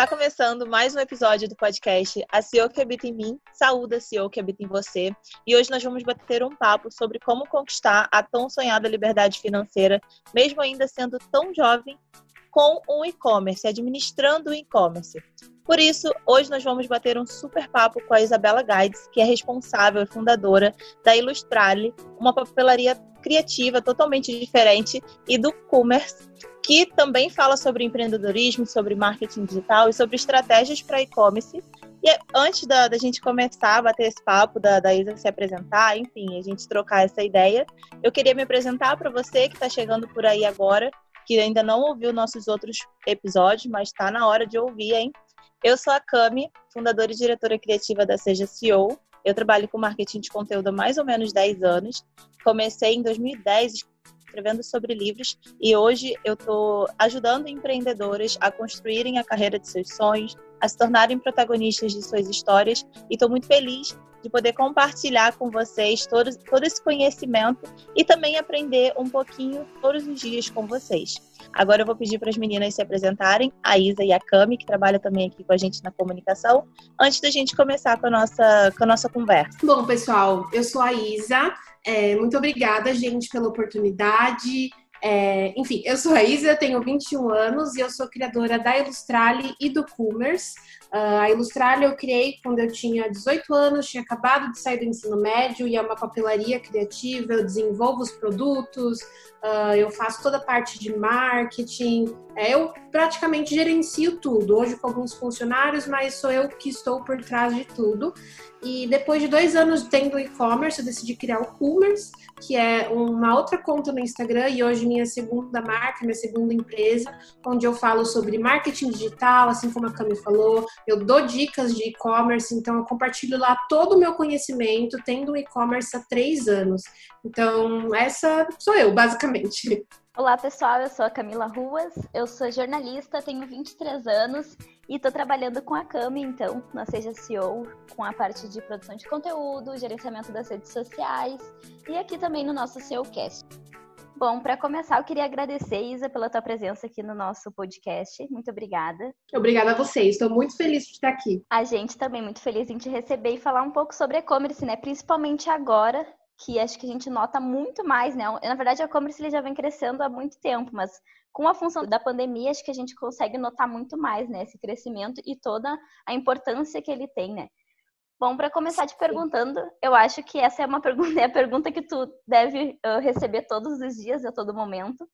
Está começando mais um episódio do podcast A CEO que habita em mim, saúda a CEO que habita em você. E hoje nós vamos bater um papo sobre como conquistar a tão sonhada liberdade financeira, mesmo ainda sendo tão jovem, com um e-commerce, administrando o e-commerce. Por isso, hoje nós vamos bater um super papo com a Isabela Guides, que é responsável e fundadora da Ilustrale, uma papelaria criativa totalmente diferente, e do Commerce, que também fala sobre empreendedorismo, sobre marketing digital e sobre estratégias para e-commerce. E antes da, da, gente começar a bater esse papo, da, da Isa se apresentar, enfim, a gente trocar essa ideia, eu queria me apresentar para você que está chegando por aí agora, que ainda não ouviu nossos outros episódios, mas está na hora de ouvir, hein? Eu sou a Cami, fundadora e diretora criativa da Seja CEO. Eu trabalho com marketing de conteúdo há mais ou menos 10 anos. Comecei em 2010 escrevendo sobre livros e hoje eu estou ajudando empreendedores a construírem a carreira de seus sonhos, a se tornarem protagonistas de suas histórias e estou muito feliz de poder compartilhar com vocês todo, todo esse conhecimento e também aprender um pouquinho todos os dias com vocês. Agora eu vou pedir para as meninas se apresentarem, a Isa e a Cami, que trabalham também aqui com a gente na comunicação, antes da gente começar com a nossa, com a nossa conversa. Bom, pessoal, eu sou a Isa, é, muito obrigada, gente, pela oportunidade. É, enfim, eu sou a Isa, tenho 21 anos e eu sou criadora da Ilustrale e do Commerce. Uh, a Ilustrale eu criei quando eu tinha 18 anos, tinha acabado de sair do ensino médio e é uma papelaria criativa, eu desenvolvo os produtos, uh, eu faço toda a parte de marketing, é, eu praticamente gerencio tudo, hoje com alguns funcionários, mas sou eu que estou por trás de tudo. E depois de dois anos tendo e-commerce, eu decidi criar o Commerce, que é uma outra conta no Instagram e hoje minha segunda marca, minha segunda empresa, onde eu falo sobre marketing digital, assim como a Cami falou, eu dou dicas de e-commerce, então eu compartilho lá todo o meu conhecimento, tendo um e-commerce há três anos. Então, essa sou eu, basicamente. Olá, pessoal. Eu sou a Camila Ruas, eu sou jornalista, tenho 23 anos e estou trabalhando com a Cami, então, na Seja CEO, com a parte de produção de conteúdo, gerenciamento das redes sociais e aqui também no nosso SEOcast. Bom, para começar, eu queria agradecer, Isa, pela tua presença aqui no nosso podcast. Muito obrigada. Obrigada a vocês, estou muito feliz de estar aqui. A gente também muito feliz em te receber e falar um pouco sobre e-commerce, né? Principalmente agora, que acho que a gente nota muito mais, né? Na verdade, o e-commerce ele já vem crescendo há muito tempo, mas com a função da pandemia, acho que a gente consegue notar muito mais, né? Esse crescimento e toda a importância que ele tem, né? Bom, para começar te perguntando, eu acho que essa é uma pergunta, é a pergunta que tu deve receber todos os dias, a todo momento,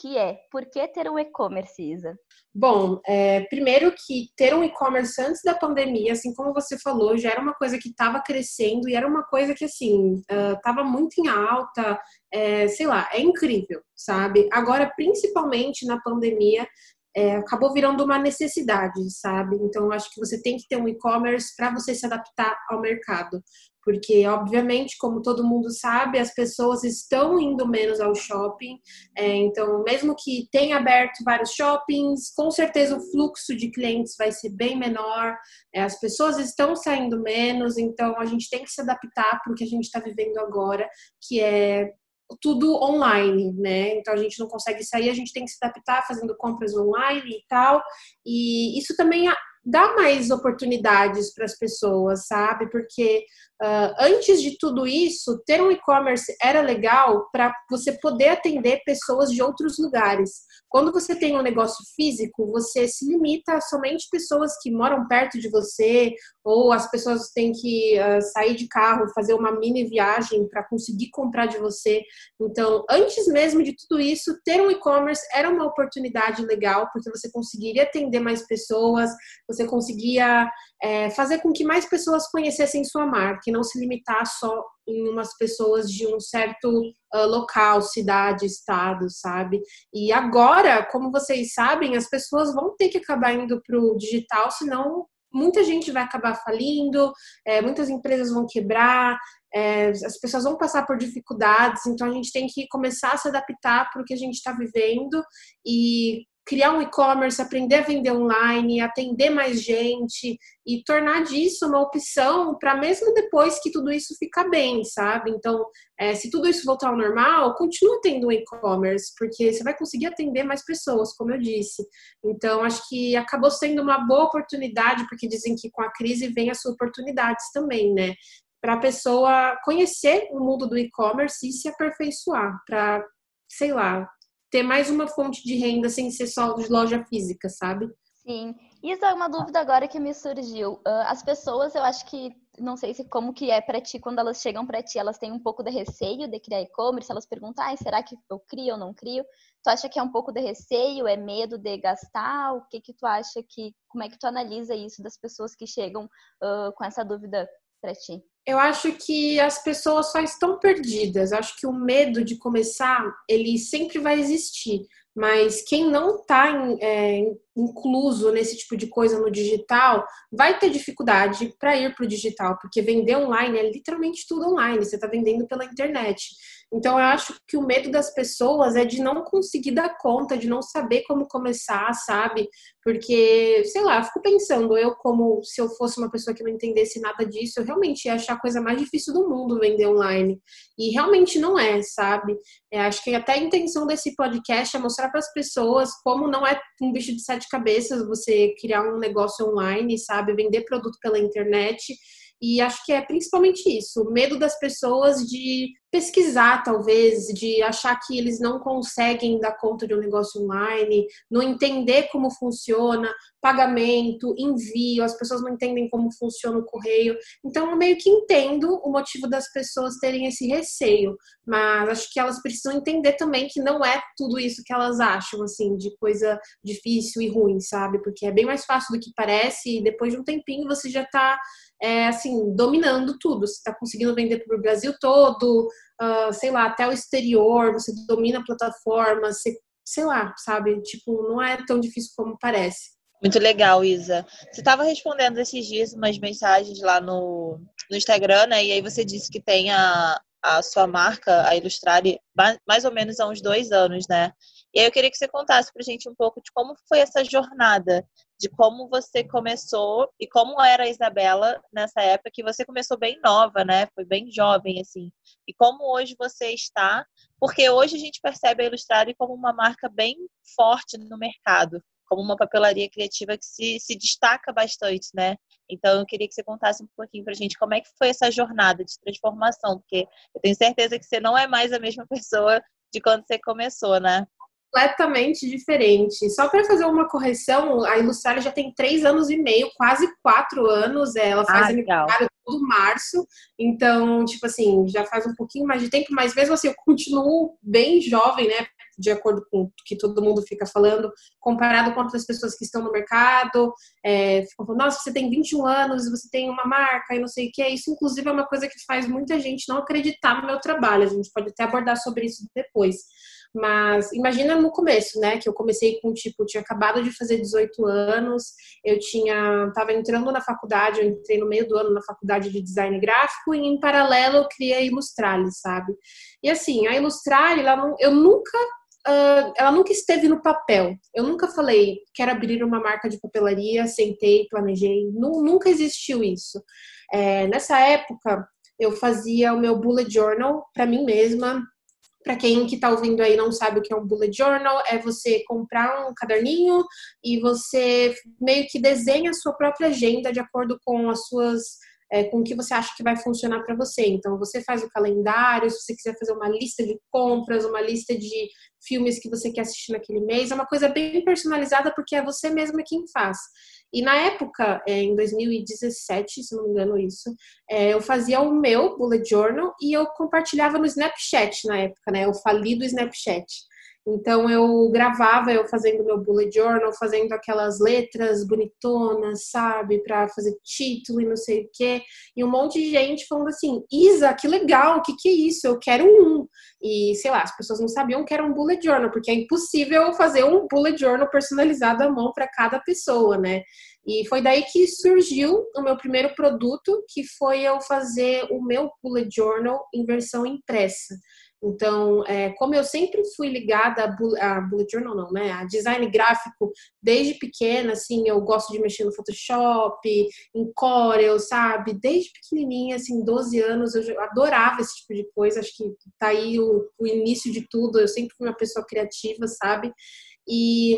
que é, por que ter um e-commerce, Isa? Bom, é, primeiro que ter um e-commerce antes da pandemia, assim como você falou, já era uma coisa que estava crescendo e era uma coisa que, assim, estava uh, muito em alta, é, sei lá, é incrível, sabe? Agora, principalmente na pandemia, é, acabou virando uma necessidade, sabe? Então, acho que você tem que ter um e-commerce para você se adaptar ao mercado. Porque, obviamente, como todo mundo sabe, as pessoas estão indo menos ao shopping. É, então, mesmo que tenha aberto vários shoppings, com certeza o fluxo de clientes vai ser bem menor. É, as pessoas estão saindo menos, então a gente tem que se adaptar para o que a gente está vivendo agora, que é tudo online, né? Então a gente não consegue sair, a gente tem que se adaptar fazendo compras online e tal. E isso também dá mais oportunidades para as pessoas, sabe? Porque uh, antes de tudo isso, ter um e-commerce era legal para você poder atender pessoas de outros lugares. Quando você tem um negócio físico, você se limita a somente pessoas que moram perto de você, ou as pessoas têm que uh, sair de carro, fazer uma mini viagem para conseguir comprar de você. Então, antes mesmo de tudo isso, ter um e-commerce era uma oportunidade legal, porque você conseguiria atender mais pessoas, você conseguia é, fazer com que mais pessoas conhecessem sua marca não se limitar só em umas pessoas de um certo uh, local, cidade, estado, sabe? E agora, como vocês sabem, as pessoas vão ter que acabar indo para o digital, senão muita gente vai acabar falindo, é, muitas empresas vão quebrar, é, as pessoas vão passar por dificuldades, então a gente tem que começar a se adaptar para o que a gente está vivendo e criar um e-commerce, aprender a vender online, atender mais gente e tornar disso uma opção para mesmo depois que tudo isso ficar bem, sabe? Então, é, se tudo isso voltar ao normal, continua tendo um e-commerce, porque você vai conseguir atender mais pessoas, como eu disse. Então, acho que acabou sendo uma boa oportunidade, porque dizem que com a crise vem as oportunidades também, né? Para a pessoa conhecer o mundo do e-commerce e se aperfeiçoar, para, sei lá, ter mais uma fonte de renda sem ser só de loja física, sabe? Sim. Isso é uma dúvida agora que me surgiu. Ah, as pessoas, eu acho que não sei se como que é para ti quando elas chegam para ti, elas têm um pouco de receio de criar e-commerce, elas perguntam: ah, será que eu crio ou não crio?" Tu acha que é um pouco de receio, é medo de gastar? O que que tu acha que como é que tu analisa isso das pessoas que chegam uh, com essa dúvida para ti? Eu acho que as pessoas só estão perdidas. Acho que o medo de começar, ele sempre vai existir. Mas quem não está é, incluso nesse tipo de coisa no digital vai ter dificuldade para ir para o digital, porque vender online é literalmente tudo online, você está vendendo pela internet. Então, eu acho que o medo das pessoas é de não conseguir dar conta, de não saber como começar, sabe? Porque, sei lá, eu fico pensando, eu, como se eu fosse uma pessoa que não entendesse nada disso, eu realmente ia achar a coisa mais difícil do mundo vender online. E realmente não é, sabe? É, acho que até a intenção desse podcast é mostrar para as pessoas como não é um bicho de sete cabeças você criar um negócio online, sabe? Vender produto pela internet. E acho que é principalmente isso, o medo das pessoas de pesquisar, talvez, de achar que eles não conseguem dar conta de um negócio online, não entender como funciona, pagamento, envio, as pessoas não entendem como funciona o correio. Então, eu meio que entendo o motivo das pessoas terem esse receio, mas acho que elas precisam entender também que não é tudo isso que elas acham, assim, de coisa difícil e ruim, sabe? Porque é bem mais fácil do que parece e depois de um tempinho você já tá é, assim, dominando tudo. Você está conseguindo vender para o Brasil todo, uh, sei lá, até o exterior, você domina a plataforma, você, sei lá, sabe? Tipo, não é tão difícil como parece. Muito legal, Isa. Você estava respondendo esses dias umas mensagens lá no, no Instagram, né? E aí você disse que tem a, a sua marca, a Ilustrare, mais ou menos há uns dois anos, né? E aí eu queria que você contasse pra gente um pouco de como foi essa jornada, de como você começou e como era a Isabela nessa época que você começou bem nova, né? Foi bem jovem, assim. E como hoje você está, porque hoje a gente percebe a Ilustrare como uma marca bem forte no mercado, como uma papelaria criativa que se, se destaca bastante, né? Então eu queria que você contasse um pouquinho pra gente como é que foi essa jornada de transformação, porque eu tenho certeza que você não é mais a mesma pessoa de quando você começou, né? Completamente diferente. Só para fazer uma correção, a Ilustrada já tem três anos e meio, quase quatro anos. Ela faz ah, aniversário todo março, então, tipo assim, já faz um pouquinho mais de tempo, mas mesmo assim, eu continuo bem jovem, né? De acordo com o que todo mundo fica falando, comparado com outras pessoas que estão no mercado, é, ficam falando, nossa, você tem 21 anos, você tem uma marca e não sei o que. Isso, inclusive, é uma coisa que faz muita gente não acreditar no meu trabalho. A gente pode até abordar sobre isso depois. Mas imagina no começo, né? Que eu comecei com tipo, tinha acabado de fazer 18 anos, eu tinha, tava entrando na faculdade, eu entrei no meio do ano na faculdade de design gráfico e em paralelo eu criei a sabe? E assim, a Ilustrale, ela não, eu nunca Uh, ela nunca esteve no papel. Eu nunca falei, quero abrir uma marca de papelaria, sentei, planejei. nunca existiu isso. É, nessa época, eu fazia o meu bullet journal para mim mesma. Para quem que está ouvindo aí não sabe o que é um bullet journal, é você comprar um caderninho e você meio que desenha a sua própria agenda de acordo com as suas é, com o que você acha que vai funcionar para você. Então, você faz o calendário, se você quiser fazer uma lista de compras, uma lista de filmes que você quer assistir naquele mês, é uma coisa bem personalizada porque é você mesma quem faz. E na época, é, em 2017, se não me engano isso, é, eu fazia o meu bullet journal e eu compartilhava no Snapchat na época, né? Eu fali do Snapchat. Então eu gravava eu fazendo meu bullet journal, fazendo aquelas letras bonitonas, sabe, para fazer título e não sei o quê. E um monte de gente falando assim: "Isa, que legal, o que que é isso? Eu quero um". E sei lá, as pessoas não sabiam que era um bullet journal, porque é impossível fazer um bullet journal personalizado à mão para cada pessoa, né? E foi daí que surgiu o meu primeiro produto, que foi eu fazer o meu bullet journal em versão impressa. Então, é, como eu sempre fui ligada a, a bullet journal, não, né? A design gráfico desde pequena, assim, eu gosto de mexer no Photoshop, em Corel, sabe? Desde pequenininha, assim, 12 anos, eu adorava esse tipo de coisa. Acho que tá aí o, o início de tudo. Eu sempre fui uma pessoa criativa, sabe? E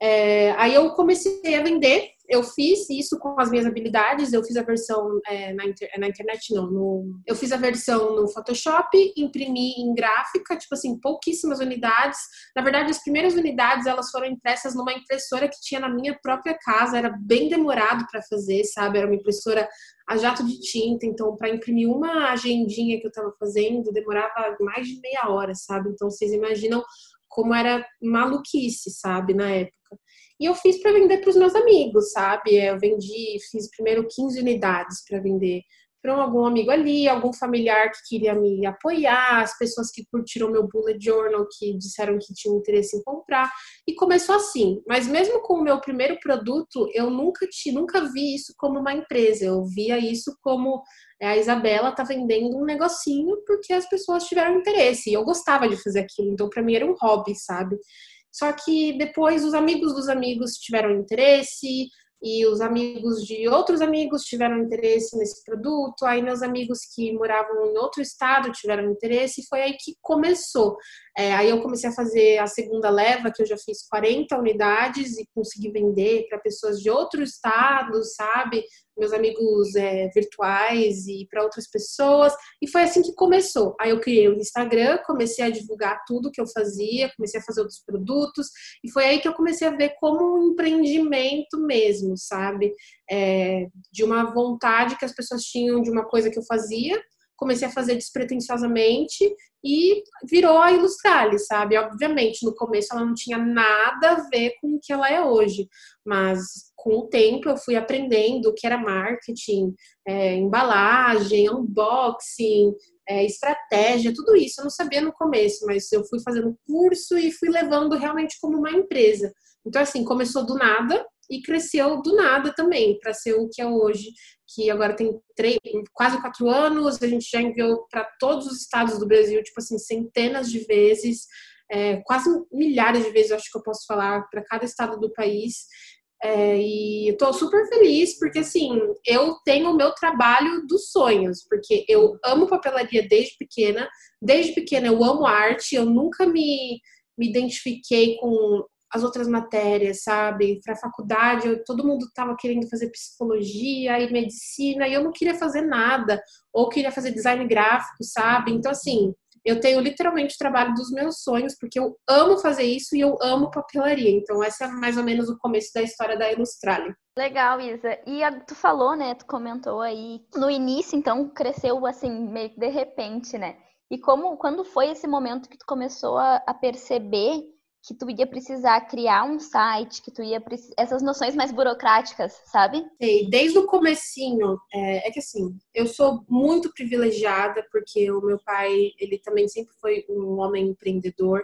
é, aí eu comecei a vender. Eu fiz isso com as minhas habilidades. Eu fiz a versão é, na, inter, na, internet, não. No, eu fiz a versão no Photoshop, imprimi em gráfica, tipo assim, pouquíssimas unidades. Na verdade, as primeiras unidades elas foram impressas numa impressora que tinha na minha própria casa. Era bem demorado para fazer, sabe? Era uma impressora a jato de tinta. Então, para imprimir uma agendinha que eu estava fazendo, demorava mais de meia hora, sabe? Então, vocês imaginam como era maluquice, sabe, na época. E eu fiz para vender para os meus amigos, sabe? Eu vendi, fiz primeiro 15 unidades para vender para algum amigo ali, algum familiar que queria me apoiar, as pessoas que curtiram meu bullet journal, que disseram que tinham interesse em comprar. E começou assim. Mas mesmo com o meu primeiro produto, eu nunca, te, nunca vi isso como uma empresa. Eu via isso como é, a Isabela tá vendendo um negocinho porque as pessoas tiveram interesse. E eu gostava de fazer aquilo. Então, para mim, era um hobby, sabe? Só que depois os amigos dos amigos tiveram interesse, e os amigos de outros amigos tiveram interesse nesse produto, aí meus amigos que moravam em outro estado tiveram interesse, e foi aí que começou. É, aí eu comecei a fazer a segunda leva, que eu já fiz 40 unidades e consegui vender para pessoas de outro estado, sabe? Meus amigos é, virtuais e para outras pessoas. E foi assim que começou. Aí eu criei o Instagram, comecei a divulgar tudo que eu fazia, comecei a fazer outros produtos. E foi aí que eu comecei a ver como um empreendimento mesmo, sabe? É, de uma vontade que as pessoas tinham de uma coisa que eu fazia comecei a fazer despretensiosamente e virou a Ilustrale, sabe? Obviamente, no começo ela não tinha nada a ver com o que ela é hoje, mas com o tempo eu fui aprendendo o que era marketing, é, embalagem, unboxing, é, estratégia, tudo isso. Eu não sabia no começo, mas eu fui fazendo curso e fui levando realmente como uma empresa. Então, assim, começou do nada, e cresceu do nada também para ser o que é hoje, que agora tem três, quase quatro anos, a gente já enviou para todos os estados do Brasil, tipo assim, centenas de vezes, é, quase milhares de vezes, eu acho que eu posso falar, para cada estado do país. É, e tô super feliz porque assim, eu tenho o meu trabalho dos sonhos, porque eu amo papelaria desde pequena, desde pequena eu amo arte, eu nunca me, me identifiquei com as outras matérias, sabe? Para faculdade, eu, todo mundo estava querendo fazer psicologia e medicina e eu não queria fazer nada, ou queria fazer design gráfico, sabe? Então, assim, eu tenho literalmente o trabalho dos meus sonhos, porque eu amo fazer isso e eu amo papelaria. Então, essa é mais ou menos o começo da história da Ilustrale. Legal, Isa. E a, tu falou, né? Tu comentou aí. No início, então, cresceu assim, meio que de repente, né? E como, quando foi esse momento que tu começou a, a perceber que tu ia precisar criar um site, que tu ia essas noções mais burocráticas, sabe? Sei, desde o comecinho, é, é, que assim, eu sou muito privilegiada porque o meu pai, ele também sempre foi um homem empreendedor,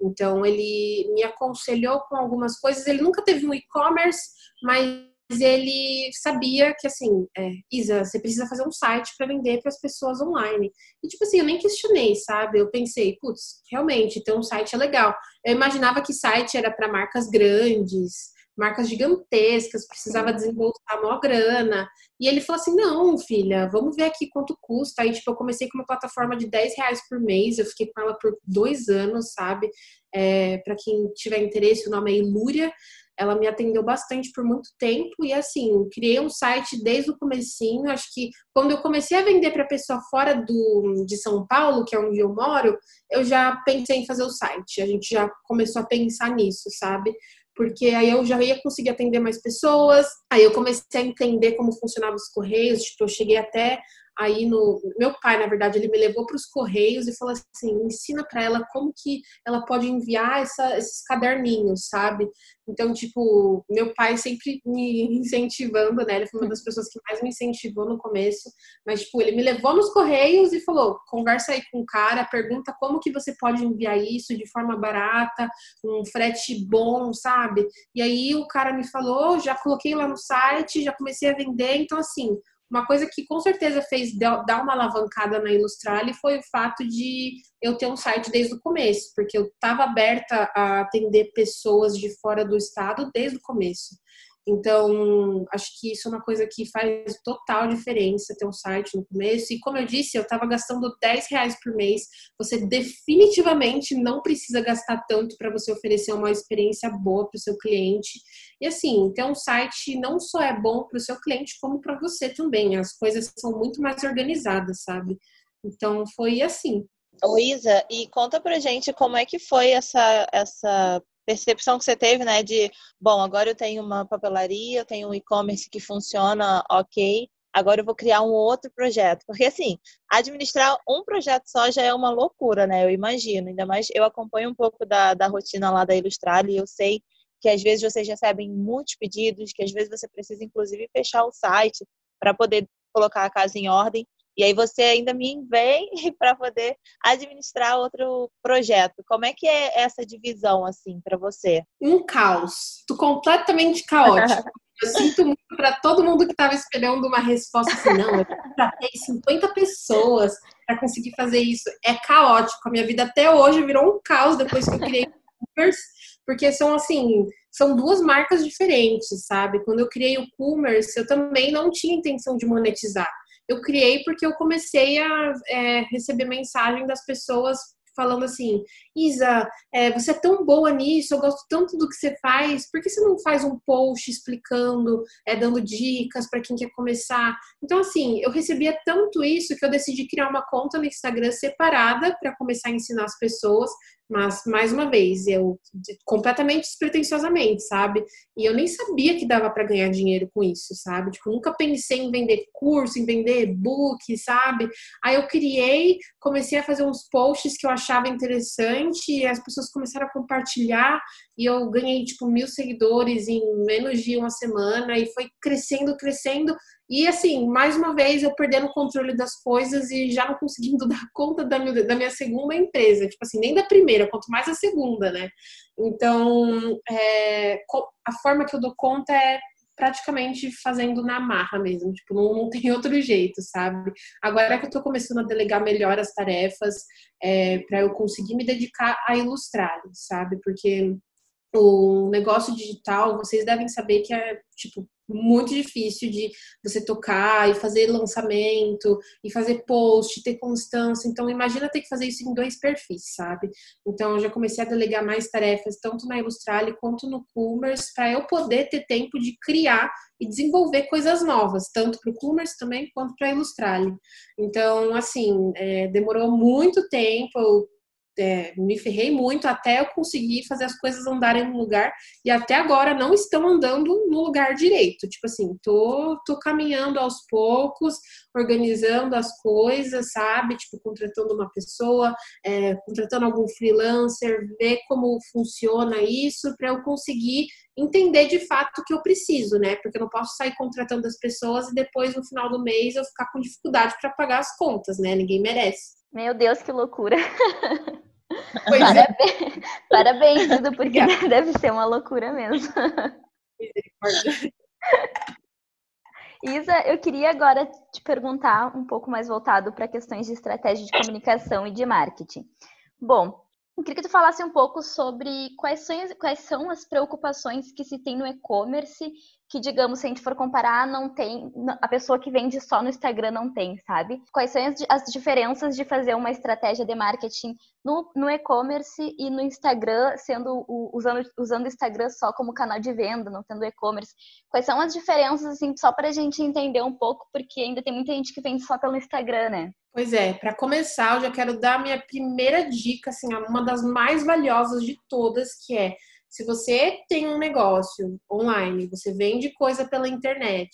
então ele me aconselhou com algumas coisas, ele nunca teve um e-commerce, mas ele sabia que, assim, é, Isa, você precisa fazer um site para vender para as pessoas online. E, tipo assim, eu nem questionei, sabe? Eu pensei, putz, realmente, ter um site é legal. Eu imaginava que site era para marcas grandes, marcas gigantescas, precisava desembolsar maior grana. E ele falou assim: não, filha, vamos ver aqui quanto custa. Aí, tipo, eu comecei com uma plataforma de 10 reais por mês, eu fiquei com ela por dois anos, sabe? É, para quem tiver interesse, o nome é Ilúria. Ela me atendeu bastante por muito tempo e assim, criei um site desde o comecinho. Acho que quando eu comecei a vender para pessoa fora do, de São Paulo, que é onde eu moro, eu já pensei em fazer o site. A gente já começou a pensar nisso, sabe? Porque aí eu já ia conseguir atender mais pessoas. Aí eu comecei a entender como funcionavam os correios. Tipo, eu cheguei até aí no meu pai, na verdade, ele me levou para os correios e falou assim, ensina para ela como que ela pode enviar essa, esses caderninhos, sabe? Então, tipo, meu pai sempre me incentivando, né? Ele foi uma das pessoas que mais me incentivou no começo, mas tipo, ele me levou nos correios e falou: "Conversa aí com o cara, pergunta como que você pode enviar isso de forma barata, um frete bom, sabe?" E aí o cara me falou, já coloquei lá no site, já comecei a vender, então assim, uma coisa que com certeza fez dar uma alavancada na Ilustrale foi o fato de eu ter um site desde o começo, porque eu estava aberta a atender pessoas de fora do estado desde o começo. Então, acho que isso é uma coisa que faz total diferença ter um site no começo. E como eu disse, eu estava gastando 10 reais por mês. Você definitivamente não precisa gastar tanto para você oferecer uma experiência boa para o seu cliente. E assim, ter um site não só é bom para o seu cliente, como para você também. As coisas são muito mais organizadas, sabe? Então, foi assim. Luísa, e conta pra gente como é que foi essa, essa percepção que você teve, né, de, bom, agora eu tenho uma papelaria, eu tenho um e-commerce que funciona ok, agora eu vou criar um outro projeto. Porque, assim, administrar um projeto só já é uma loucura, né, eu imagino. Ainda mais, eu acompanho um pouco da, da rotina lá da Ilustrada e eu sei que às vezes vocês recebem muitos pedidos, que às vezes você precisa, inclusive, fechar o site para poder colocar a casa em ordem. E aí você ainda me vem para poder administrar outro projeto. Como é que é essa divisão assim para você? Um caos, tu completamente caótico. Eu sinto muito para todo mundo que estava esperando uma resposta assim, não, eu ter 50 pessoas para conseguir fazer isso. É caótico. A minha vida até hoje virou um caos depois que eu criei o porque são assim, são duas marcas diferentes, sabe? Quando eu criei o Commerce, eu também não tinha intenção de monetizar eu criei porque eu comecei a é, receber mensagem das pessoas falando assim, Isa, é, você é tão boa nisso, eu gosto tanto do que você faz, por que você não faz um post explicando, é, dando dicas para quem quer começar? Então, assim, eu recebia tanto isso que eu decidi criar uma conta no Instagram separada para começar a ensinar as pessoas, mas, mais uma vez, eu completamente despretensiosamente, sabe? E eu nem sabia que dava para ganhar dinheiro com isso, sabe? Tipo, nunca pensei em vender curso, em vender e-book, sabe? Aí eu criei, comecei a fazer uns posts que eu achava interessante e as pessoas começaram a compartilhar e eu ganhei, tipo, mil seguidores em menos de uma semana e foi crescendo, crescendo. E assim, mais uma vez eu perdendo o controle das coisas e já não conseguindo dar conta da minha, da minha segunda empresa, tipo assim, nem da primeira, quanto mais a segunda, né? Então, é, a forma que eu dou conta é praticamente fazendo na marra mesmo, tipo, não, não tem outro jeito, sabe? Agora que eu tô começando a delegar melhor as tarefas é, para eu conseguir me dedicar a ilustrar, sabe? Porque o negócio digital, vocês devem saber que é, tipo, muito difícil de você tocar e fazer lançamento e fazer post, ter constância. Então, imagina ter que fazer isso em dois perfis, sabe? Então, eu já comecei a delegar mais tarefas, tanto na Ilustrale quanto no Commerce, para eu poder ter tempo de criar e desenvolver coisas novas, tanto para o Commerce também quanto para a Ilustrale. Então, assim, é, demorou muito tempo, eu é, me ferrei muito até eu conseguir fazer as coisas andarem no lugar e até agora não estão andando no lugar direito. Tipo assim, tô, tô caminhando aos poucos, organizando as coisas, sabe? Tipo, contratando uma pessoa, é, contratando algum freelancer, ver como funciona isso para eu conseguir entender de fato o que eu preciso, né? Porque eu não posso sair contratando as pessoas e depois no final do mês eu ficar com dificuldade para pagar as contas, né? Ninguém merece. Meu Deus, que loucura! Pois parabéns, é. parabéns, tudo, porque deve ser uma loucura mesmo. Isa, eu queria agora te perguntar um pouco mais voltado para questões de estratégia de comunicação e de marketing. Bom, eu queria que tu falasse um pouco sobre quais são, quais são as preocupações que se tem no e-commerce que, digamos, se a gente for comparar, não tem, a pessoa que vende só no Instagram não tem, sabe? Quais são as, as diferenças de fazer uma estratégia de marketing no, no e-commerce e no Instagram, sendo usando, usando o Instagram só como canal de venda, não tendo e-commerce? Quais são as diferenças, assim, só para a gente entender um pouco, porque ainda tem muita gente que vende só pelo Instagram, né? Pois é, para começar, eu já quero dar a minha primeira dica, assim, uma das mais valiosas de todas, que é se você tem um negócio online, você vende coisa pela internet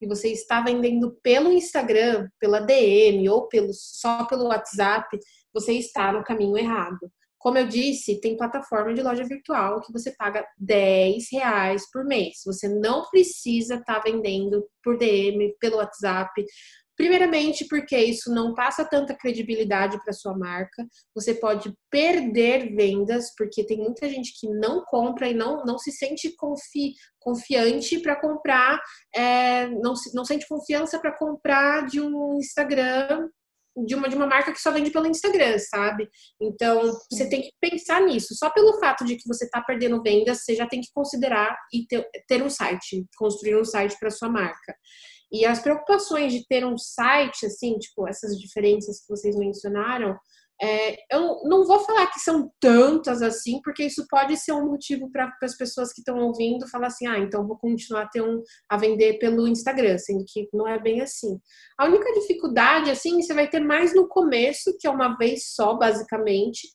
e você está vendendo pelo Instagram, pela DM ou pelo, só pelo WhatsApp, você está no caminho errado. Como eu disse, tem plataforma de loja virtual que você paga 10 reais por mês. Você não precisa estar tá vendendo por DM, pelo WhatsApp, Primeiramente, porque isso não passa tanta credibilidade para sua marca. Você pode perder vendas, porque tem muita gente que não compra e não, não se sente confi, confiante para comprar, é, não, não sente confiança para comprar de um Instagram de uma, de uma marca que só vende pelo Instagram, sabe? Então, você tem que pensar nisso. Só pelo fato de que você está perdendo vendas, você já tem que considerar e ter, ter um site, construir um site para sua marca. E as preocupações de ter um site, assim, tipo, essas diferenças que vocês mencionaram, é, eu não vou falar que são tantas assim, porque isso pode ser um motivo para as pessoas que estão ouvindo falar assim: ah, então vou continuar a, ter um, a vender pelo Instagram, sendo que não é bem assim. A única dificuldade, assim, você vai ter mais no começo, que é uma vez só, basicamente,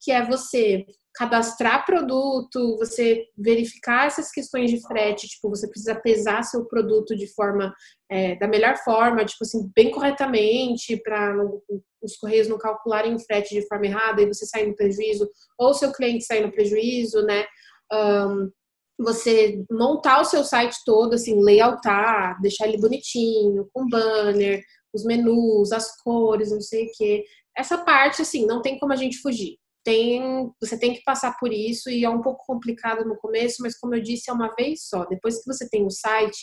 que é você cadastrar produto, você verificar essas questões de frete, tipo, você precisa pesar seu produto de forma é, da melhor forma, tipo assim, bem corretamente, para os correios não calcularem o frete de forma errada e você sair no prejuízo, ou seu cliente sair no prejuízo, né? Um, você montar o seu site todo, assim, layoutar, deixar ele bonitinho, com banner, os menus, as cores, não sei o quê. Essa parte, assim, não tem como a gente fugir tem, você tem que passar por isso e é um pouco complicado no começo, mas como eu disse, é uma vez só. Depois que você tem o site,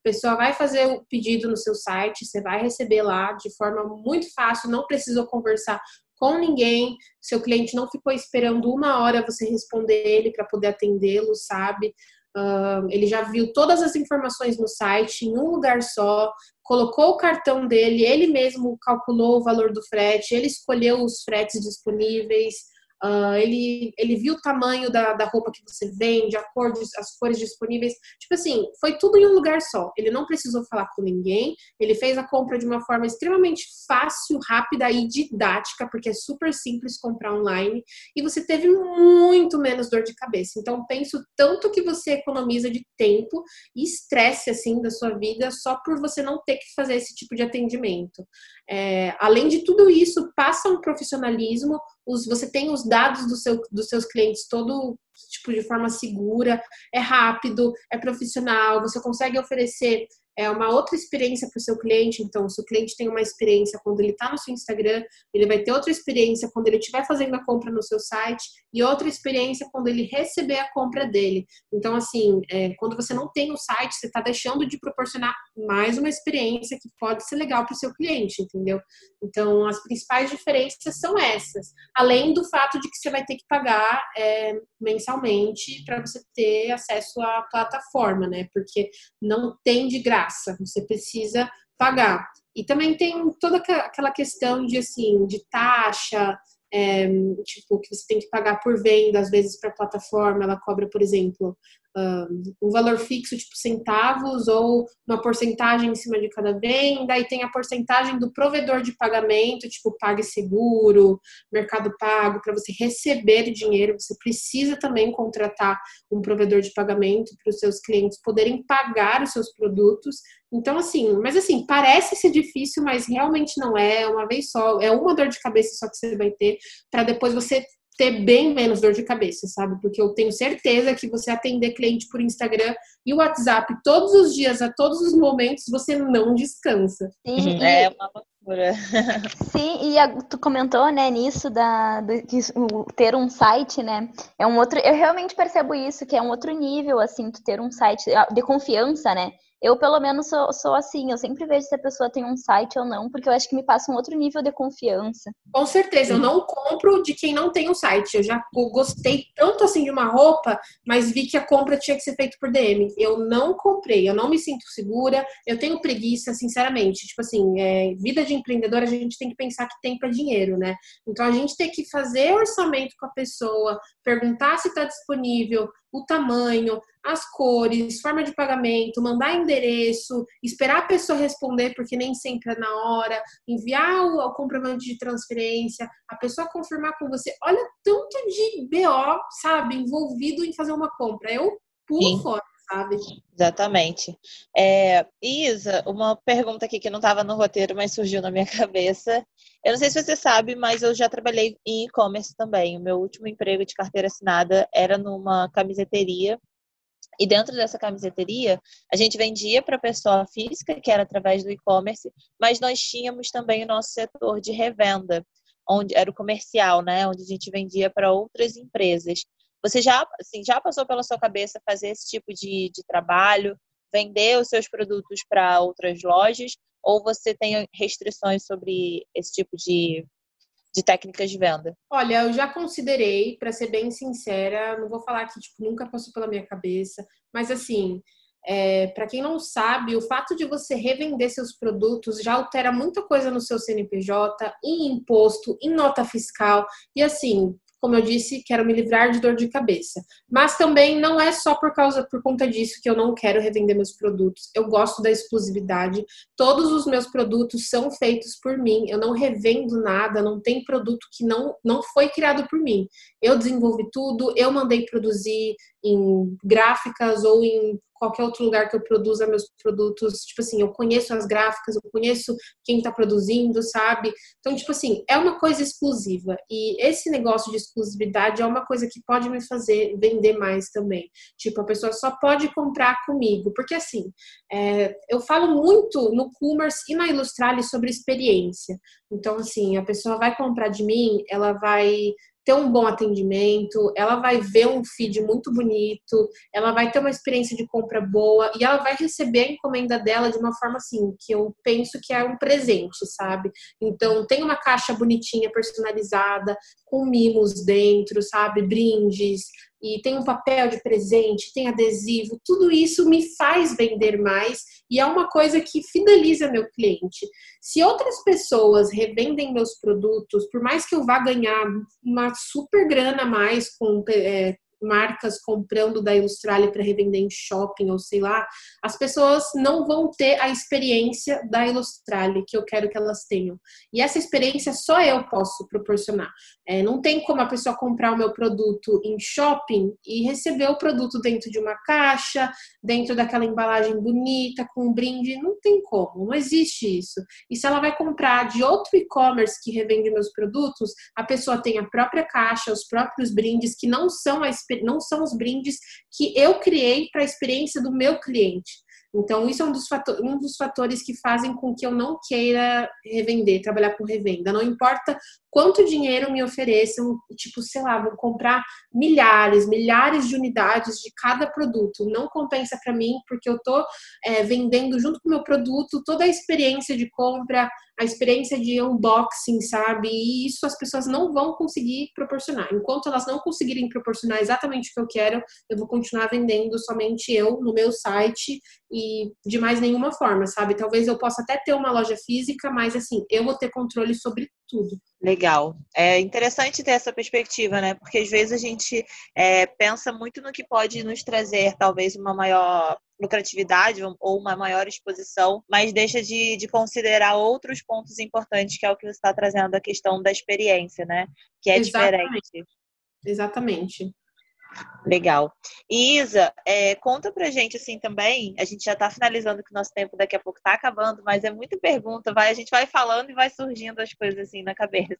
a pessoa vai fazer o pedido no seu site, você vai receber lá de forma muito fácil, não precisou conversar com ninguém, seu cliente não ficou esperando uma hora você responder ele para poder atendê-lo, sabe? Uh, ele já viu todas as informações no site em um lugar só, colocou o cartão dele, ele mesmo calculou o valor do frete, ele escolheu os fretes disponíveis, Uh, ele, ele viu o tamanho da, da roupa que você vende, a cor, as cores disponíveis. Tipo assim, foi tudo em um lugar só. Ele não precisou falar com ninguém. Ele fez a compra de uma forma extremamente fácil, rápida e didática, porque é super simples comprar online. E você teve muito menos dor de cabeça. Então, penso tanto que você economiza de tempo e estresse, assim, da sua vida só por você não ter que fazer esse tipo de atendimento. É, além de tudo isso, passa um profissionalismo, os, você tem os dados do seu, dos seus clientes todo tipo de forma segura, é rápido, é profissional, você consegue oferecer é uma outra experiência para o seu cliente. Então, se o cliente tem uma experiência quando ele está no seu Instagram, ele vai ter outra experiência quando ele estiver fazendo a compra no seu site e outra experiência quando ele receber a compra dele. Então, assim, é, quando você não tem o site, você está deixando de proporcionar mais uma experiência que pode ser legal para o seu cliente, entendeu? Então, as principais diferenças são essas. Além do fato de que você vai ter que pagar é, mensalmente para você ter acesso à plataforma, né? Porque não tem de graça graça, você precisa pagar. E também tem toda aquela questão de assim, de taxa, é, tipo, que você tem que pagar por venda, às vezes para a plataforma, ela cobra, por exemplo, um valor fixo, tipo centavos, ou uma porcentagem em cima de cada venda, e tem a porcentagem do provedor de pagamento, tipo PagSeguro, Mercado Pago, para você receber dinheiro, você precisa também contratar um provedor de pagamento para os seus clientes poderem pagar os seus produtos. Então, assim, mas assim, parece ser difícil, mas realmente não é uma vez só, é uma dor de cabeça só que você vai ter, para depois você ter bem menos dor de cabeça, sabe? Porque eu tenho certeza que você atender cliente por Instagram e WhatsApp todos os dias, a todos os momentos, você não descansa. Sim, uhum. é uma loucura. Sim, e a, tu comentou, né, nisso da do, de, ter um site, né? É um outro, eu realmente percebo isso, que é um outro nível assim, tu ter um site de confiança, né? Eu, pelo menos, sou, sou, assim. Eu sempre vejo se a pessoa tem um site ou não, porque eu acho que me passa um outro nível de confiança. Com certeza. Eu não compro de quem não tem um site. Eu já gostei tanto assim de uma roupa, mas vi que a compra tinha que ser feita por DM. Eu não comprei. Eu não me sinto segura. Eu tenho preguiça, sinceramente. Tipo assim, é, vida de empreendedora, a gente tem que pensar que tempo é dinheiro, né? Então, a gente tem que fazer orçamento com a pessoa, perguntar se está disponível, o tamanho, as cores, forma de pagamento, mandar endereço, esperar a pessoa responder, porque nem sempre é na hora, enviar o, comprovante de transferência, a pessoa confirmar com você. Olha tanto de BO, sabe, envolvido em fazer uma compra. Eu pulo Sim. fora. Sabe? Exatamente. É, Isa, uma pergunta aqui que não estava no roteiro, mas surgiu na minha cabeça. Eu não sei se você sabe, mas eu já trabalhei em e-commerce também. O meu último emprego de carteira assinada era numa camiseteria E dentro dessa camiseteria, a gente vendia para pessoa física, que era através do e-commerce, mas nós tínhamos também o nosso setor de revenda, onde era o comercial, né? Onde a gente vendia para outras empresas. Você já, assim, já passou pela sua cabeça fazer esse tipo de, de trabalho, vender os seus produtos para outras lojas, ou você tem restrições sobre esse tipo de, de técnicas de venda? Olha, eu já considerei, para ser bem sincera, não vou falar que tipo, nunca passou pela minha cabeça, mas assim, é, para quem não sabe, o fato de você revender seus produtos já altera muita coisa no seu CNPJ, em imposto, em nota fiscal. E assim, como eu disse, quero me livrar de dor de cabeça. Mas também não é só por causa por conta disso que eu não quero revender meus produtos. Eu gosto da exclusividade. Todos os meus produtos são feitos por mim. Eu não revendo nada, não tem produto que não não foi criado por mim. Eu desenvolvi tudo, eu mandei produzir em gráficas ou em qualquer outro lugar que eu produza meus produtos. Tipo assim, eu conheço as gráficas, eu conheço quem está produzindo, sabe? Então, tipo assim, é uma coisa exclusiva. E esse negócio de exclusividade é uma coisa que pode me fazer vender mais também. Tipo, a pessoa só pode comprar comigo. Porque assim, é, eu falo muito no commerce e na Ilustrale sobre experiência. Então, assim, a pessoa vai comprar de mim, ela vai ter um bom atendimento, ela vai ver um feed muito bonito, ela vai ter uma experiência de compra boa e ela vai receber a encomenda dela de uma forma assim, que eu penso que é um presente, sabe? Então, tem uma caixa bonitinha, personalizada, com mimos dentro, sabe? Brindes, e tem um papel de presente, tem adesivo, tudo isso me faz vender mais e é uma coisa que fideliza meu cliente. Se outras pessoas revendem meus produtos, por mais que eu vá ganhar uma super grana a mais com é, marcas comprando da Ilustrale para revender em shopping ou sei lá, as pessoas não vão ter a experiência da Ilustrale que eu quero que elas tenham. E essa experiência só eu posso proporcionar. É, não tem como a pessoa comprar o meu produto em shopping e receber o produto dentro de uma caixa, dentro daquela embalagem bonita, com um brinde. Não tem como, não existe isso. E se ela vai comprar de outro e-commerce que revende meus produtos, a pessoa tem a própria caixa, os próprios brindes, que não são a não são os brindes que eu criei para a experiência do meu cliente. Então, isso é um dos, fatores, um dos fatores que fazem com que eu não queira revender, trabalhar com revenda. Não importa quanto dinheiro me ofereçam, tipo, sei lá, vou comprar milhares, milhares de unidades de cada produto. Não compensa para mim, porque eu tô é, vendendo junto com o meu produto toda a experiência de compra, a experiência de unboxing, sabe? E isso as pessoas não vão conseguir proporcionar. Enquanto elas não conseguirem proporcionar exatamente o que eu quero, eu vou continuar vendendo somente eu no meu site e de mais nenhuma forma, sabe? Talvez eu possa até ter uma loja física, mas assim, eu vou ter controle sobre tudo. Legal. É interessante ter essa perspectiva, né? Porque às vezes a gente é, pensa muito no que pode nos trazer, talvez, uma maior lucratividade ou uma maior exposição, mas deixa de, de considerar outros pontos importantes, que é o que você está trazendo, a questão da experiência, né? Que é Exatamente. diferente. Exatamente. Legal. E Isa, é, conta pra gente assim também, a gente já está finalizando que o nosso tempo daqui a pouco está acabando, mas é muita pergunta, vai, a gente vai falando e vai surgindo as coisas assim na cabeça.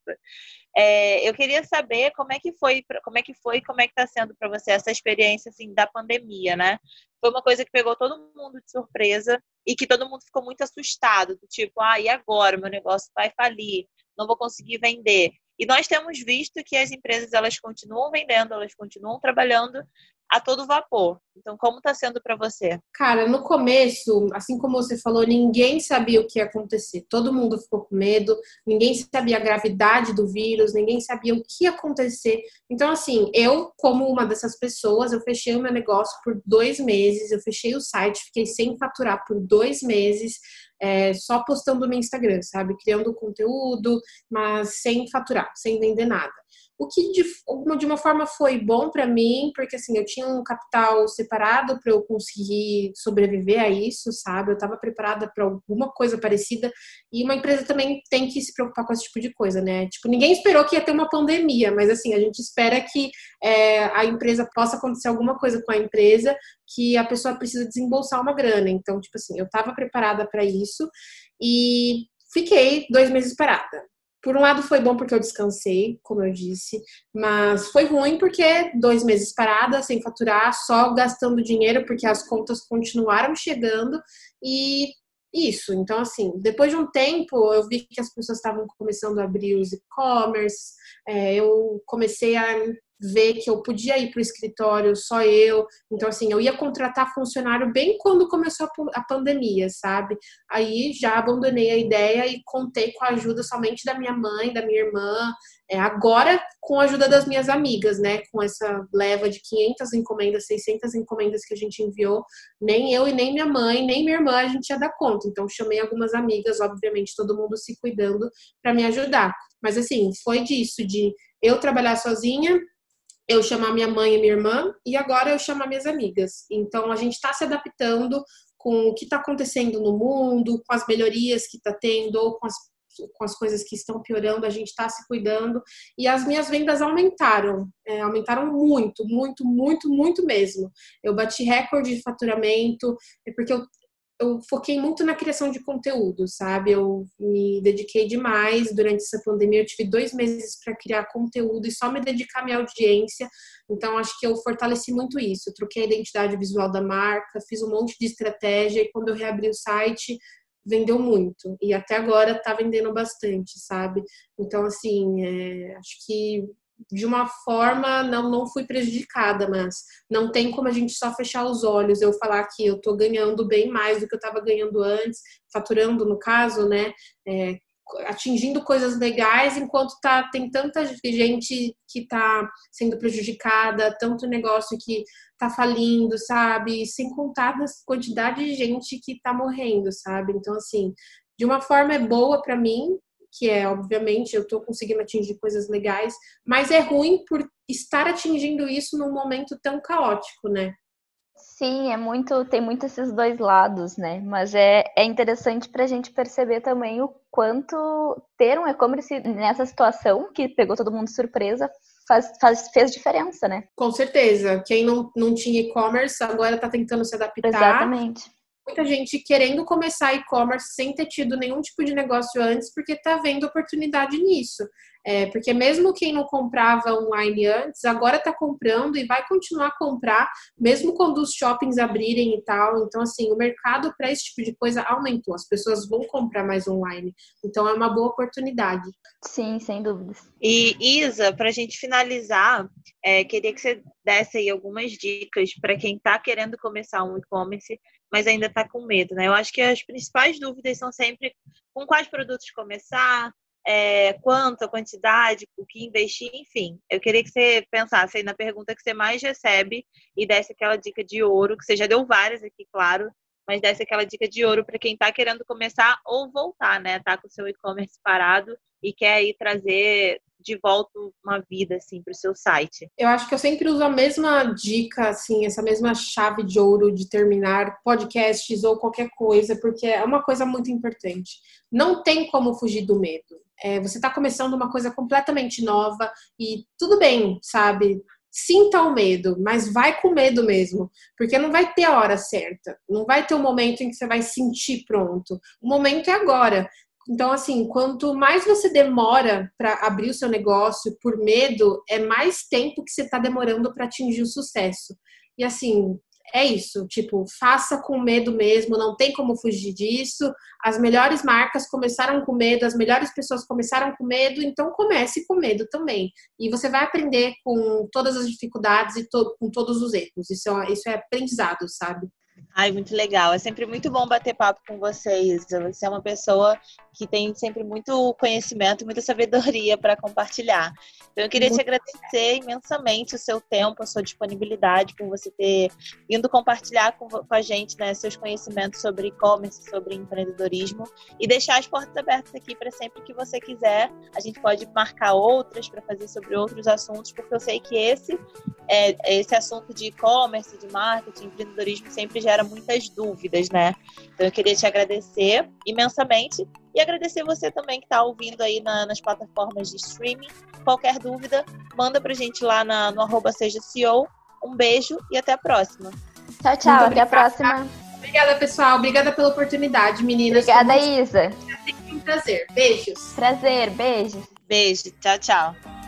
É, eu queria saber como é que foi, como é que foi, como é que está sendo para você essa experiência assim da pandemia, né? Foi uma coisa que pegou todo mundo de surpresa e que todo mundo ficou muito assustado, do tipo, ah, e agora? Meu negócio vai falir, não vou conseguir vender. E nós temos visto que as empresas elas continuam vendendo, elas continuam trabalhando a todo vapor. Então, como está sendo para você? Cara, no começo, assim como você falou, ninguém sabia o que ia acontecer. Todo mundo ficou com medo, ninguém sabia a gravidade do vírus, ninguém sabia o que ia acontecer. Então, assim, eu, como uma dessas pessoas, eu fechei o meu negócio por dois meses, eu fechei o site, fiquei sem faturar por dois meses. É, só postando no Instagram, sabe? Criando conteúdo, mas sem faturar, sem vender nada. O que de, de uma forma foi bom para mim, porque assim, eu tinha um capital separado para eu conseguir sobreviver a isso, sabe? Eu estava preparada para alguma coisa parecida. E uma empresa também tem que se preocupar com esse tipo de coisa, né? Tipo, ninguém esperou que ia ter uma pandemia, mas assim, a gente espera que é, a empresa possa acontecer alguma coisa com a empresa que a pessoa precisa desembolsar uma grana. Então, tipo assim, eu estava preparada para isso e fiquei dois meses parada por um lado foi bom porque eu descansei, como eu disse, mas foi ruim porque dois meses parada, sem faturar, só gastando dinheiro porque as contas continuaram chegando e isso. Então, assim, depois de um tempo, eu vi que as pessoas estavam começando a abrir os e-commerce, é, eu comecei a ver que eu podia ir para o escritório só eu. Então, assim, eu ia contratar funcionário bem quando começou a pandemia, sabe? Aí já abandonei a ideia e contei com a ajuda somente da minha mãe, da minha irmã. É, agora, com a ajuda das minhas amigas, né? Com essa leva de 500 encomendas, 600 encomendas que a gente enviou, nem eu e nem minha mãe, nem minha irmã a gente ia dar conta. Então, chamei algumas amigas, obviamente, todo mundo se cuidando para me ajudar. Mas, assim, foi disso, de eu trabalhar sozinha, eu chamar minha mãe e minha irmã e agora eu chamar minhas amigas. Então a gente está se adaptando com o que está acontecendo no mundo, com as melhorias que está tendo ou com as, com as coisas que estão piorando, a gente está se cuidando e as minhas vendas aumentaram, é, aumentaram muito, muito, muito, muito mesmo. Eu bati recorde de faturamento, é porque eu, eu foquei muito na criação de conteúdo, sabe? Eu me dediquei demais durante essa pandemia. Eu tive dois meses para criar conteúdo e só me dedicar à minha audiência. Então, acho que eu fortaleci muito isso. Eu troquei a identidade visual da marca, fiz um monte de estratégia e quando eu reabri o site, vendeu muito. E até agora tá vendendo bastante, sabe? Então, assim, é, acho que de uma forma não, não fui prejudicada, mas não tem como a gente só fechar os olhos, eu falar que eu tô ganhando bem mais do que eu estava ganhando antes, faturando no caso, né? É, atingindo coisas legais enquanto tá tem tanta gente que tá sendo prejudicada, tanto negócio que tá falindo, sabe? Sem contar a quantidade de gente que tá morrendo, sabe? Então assim, de uma forma é boa para mim, que é, obviamente, eu estou conseguindo atingir coisas legais, mas é ruim por estar atingindo isso num momento tão caótico, né? Sim, é muito, tem muito esses dois lados, né? Mas é, é interessante para a gente perceber também o quanto ter um e-commerce nessa situação, que pegou todo mundo de surpresa, faz, faz, fez diferença, né? Com certeza. Quem não, não tinha e-commerce agora está tentando se adaptar. Exatamente muita gente querendo começar e-commerce sem ter tido nenhum tipo de negócio antes, porque está vendo oportunidade nisso. É, porque mesmo quem não comprava online antes, agora está comprando e vai continuar a comprar, mesmo quando os shoppings abrirem e tal. Então, assim, o mercado para esse tipo de coisa aumentou. As pessoas vão comprar mais online. Então, é uma boa oportunidade. Sim, sem dúvidas. E, Isa, para a gente finalizar, é, queria que você desse aí algumas dicas para quem está querendo começar um e-commerce, mas ainda está com medo, né? Eu acho que as principais dúvidas são sempre com quais produtos começar, é, quanto, a quantidade, o que investir, enfim. Eu queria que você pensasse aí na pergunta que você mais recebe e desse aquela dica de ouro, que você já deu várias aqui, claro, mas desse aquela dica de ouro para quem está querendo começar ou voltar, né? Tá com o seu e-commerce parado e quer aí trazer de volta uma vida assim para o seu site? Eu acho que eu sempre uso a mesma dica, assim, essa mesma chave de ouro de terminar podcasts ou qualquer coisa, porque é uma coisa muito importante. Não tem como fugir do medo. É, você está começando uma coisa completamente nova e tudo bem, sabe? Sinta o medo, mas vai com medo mesmo, porque não vai ter a hora certa, não vai ter o um momento em que você vai sentir pronto. O momento é agora. Então, assim, quanto mais você demora para abrir o seu negócio por medo, é mais tempo que você está demorando para atingir o sucesso. E assim, é isso, tipo, faça com medo mesmo, não tem como fugir disso. As melhores marcas começaram com medo, as melhores pessoas começaram com medo, então comece com medo também. E você vai aprender com todas as dificuldades e to com todos os erros. Isso é, isso é aprendizado, sabe? Ai, muito legal. É sempre muito bom bater papo com vocês. Você é uma pessoa que tem sempre muito conhecimento, muita sabedoria para compartilhar. Então, eu queria muito te agradecer imensamente o seu tempo, a sua disponibilidade, por você ter vindo compartilhar com, com a gente né, seus conhecimentos sobre e-commerce, sobre empreendedorismo e deixar as portas abertas aqui para sempre que você quiser. A gente pode marcar outras para fazer sobre outros assuntos, porque eu sei que esse, é, esse assunto de e-commerce, de marketing, empreendedorismo sempre gera muitas dúvidas, né? Então, eu queria te agradecer imensamente e agradecer você também que está ouvindo aí na, nas plataformas de streaming. Qualquer dúvida, manda pra gente lá na, no arroba seja CEO. Um beijo e até a próxima. Tchau, tchau. Muito até obrigada. a próxima. Obrigada, pessoal. Obrigada pela oportunidade, meninas. Obrigada, Isa. Tem um prazer. Beijos. Prazer, beijos. Beijo, tchau, tchau.